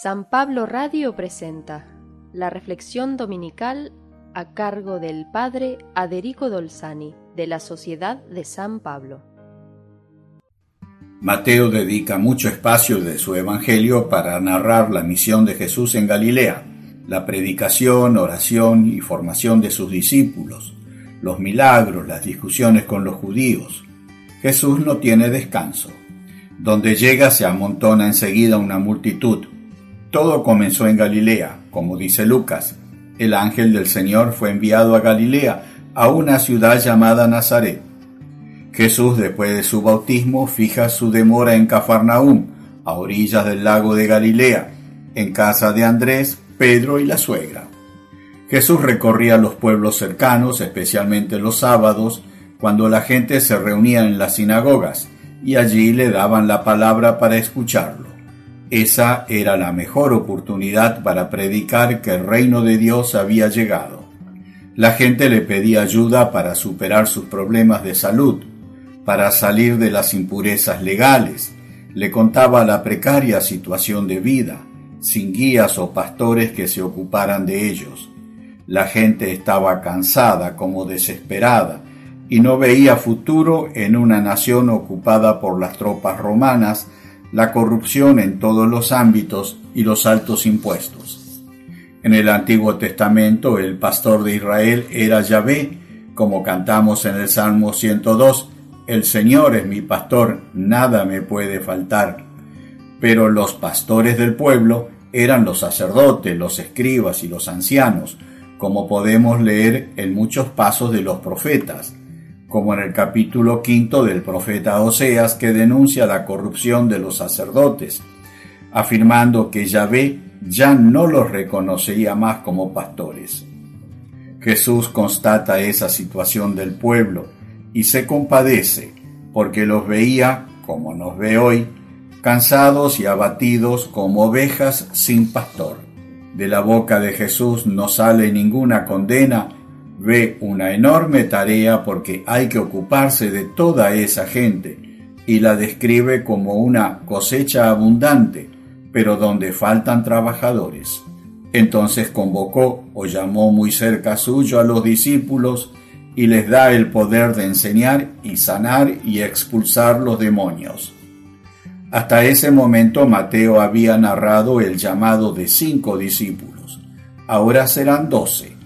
San Pablo Radio presenta la reflexión dominical a cargo del Padre Aderico Dolzani de la Sociedad de San Pablo. Mateo dedica mucho espacio de su Evangelio para narrar la misión de Jesús en Galilea, la predicación, oración y formación de sus discípulos, los milagros, las discusiones con los judíos. Jesús no tiene descanso. Donde llega se amontona enseguida una multitud todo comenzó en Galilea, como dice Lucas. El ángel del Señor fue enviado a Galilea, a una ciudad llamada Nazaret. Jesús, después de su bautismo, fija su demora en Cafarnaúm, a orillas del lago de Galilea, en casa de Andrés, Pedro y la suegra. Jesús recorría los pueblos cercanos, especialmente los sábados, cuando la gente se reunía en las sinagogas, y allí le daban la palabra para escucharlo. Esa era la mejor oportunidad para predicar que el reino de Dios había llegado. La gente le pedía ayuda para superar sus problemas de salud, para salir de las impurezas legales, le contaba la precaria situación de vida, sin guías o pastores que se ocuparan de ellos. La gente estaba cansada como desesperada y no veía futuro en una nación ocupada por las tropas romanas la corrupción en todos los ámbitos y los altos impuestos. En el Antiguo Testamento el pastor de Israel era Yahvé, como cantamos en el Salmo 102, El Señor es mi pastor, nada me puede faltar. Pero los pastores del pueblo eran los sacerdotes, los escribas y los ancianos, como podemos leer en muchos pasos de los profetas como en el capítulo quinto del profeta Oseas que denuncia la corrupción de los sacerdotes, afirmando que Yahvé ya no los reconocería más como pastores. Jesús constata esa situación del pueblo y se compadece porque los veía, como nos ve hoy, cansados y abatidos como ovejas sin pastor. De la boca de Jesús no sale ninguna condena ve una enorme tarea porque hay que ocuparse de toda esa gente y la describe como una cosecha abundante, pero donde faltan trabajadores. Entonces convocó o llamó muy cerca suyo a los discípulos y les da el poder de enseñar y sanar y expulsar los demonios. Hasta ese momento Mateo había narrado el llamado de cinco discípulos. Ahora serán doce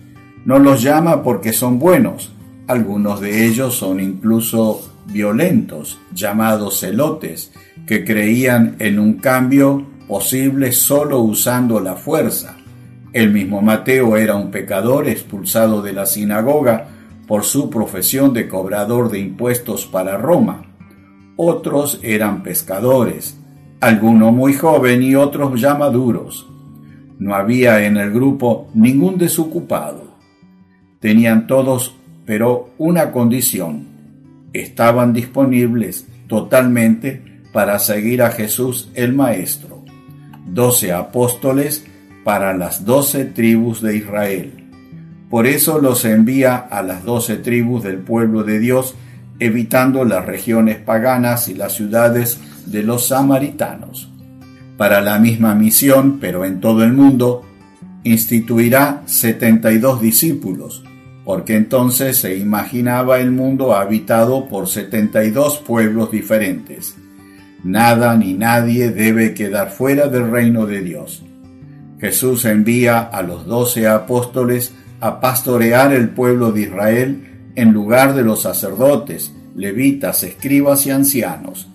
no los llama porque son buenos. Algunos de ellos son incluso violentos, llamados celotes, que creían en un cambio posible solo usando la fuerza. El mismo Mateo era un pecador expulsado de la sinagoga por su profesión de cobrador de impuestos para Roma. Otros eran pescadores, algunos muy joven y otros ya maduros. No había en el grupo ningún desocupado. Tenían todos, pero una condición. Estaban disponibles totalmente para seguir a Jesús el Maestro. Doce apóstoles para las doce tribus de Israel. Por eso los envía a las doce tribus del pueblo de Dios, evitando las regiones paganas y las ciudades de los samaritanos. Para la misma misión, pero en todo el mundo, instituirá setenta y dos discípulos, porque entonces se imaginaba el mundo habitado por 72 pueblos diferentes. Nada ni nadie debe quedar fuera del reino de Dios. Jesús envía a los doce apóstoles a pastorear el pueblo de Israel en lugar de los sacerdotes, levitas, escribas y ancianos.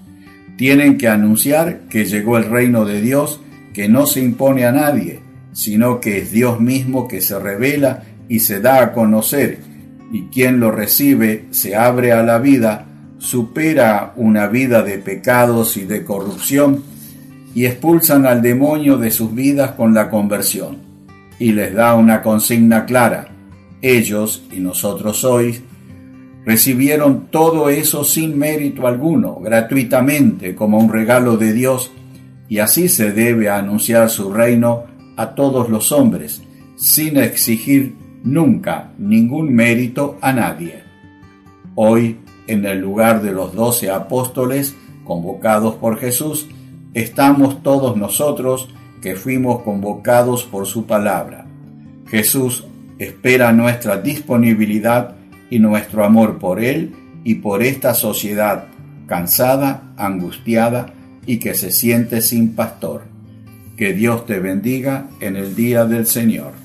Tienen que anunciar que llegó el reino de Dios, que no se impone a nadie, sino que es Dios mismo que se revela y se da a conocer, y quien lo recibe se abre a la vida, supera una vida de pecados y de corrupción, y expulsan al demonio de sus vidas con la conversión, y les da una consigna clara. Ellos, y nosotros hoy, recibieron todo eso sin mérito alguno, gratuitamente, como un regalo de Dios, y así se debe anunciar su reino a todos los hombres, sin exigir nunca ningún mérito a nadie. Hoy, en el lugar de los doce apóstoles convocados por Jesús, estamos todos nosotros que fuimos convocados por su palabra. Jesús espera nuestra disponibilidad y nuestro amor por Él y por esta sociedad cansada, angustiada y que se siente sin pastor. Que Dios te bendiga en el día del Señor.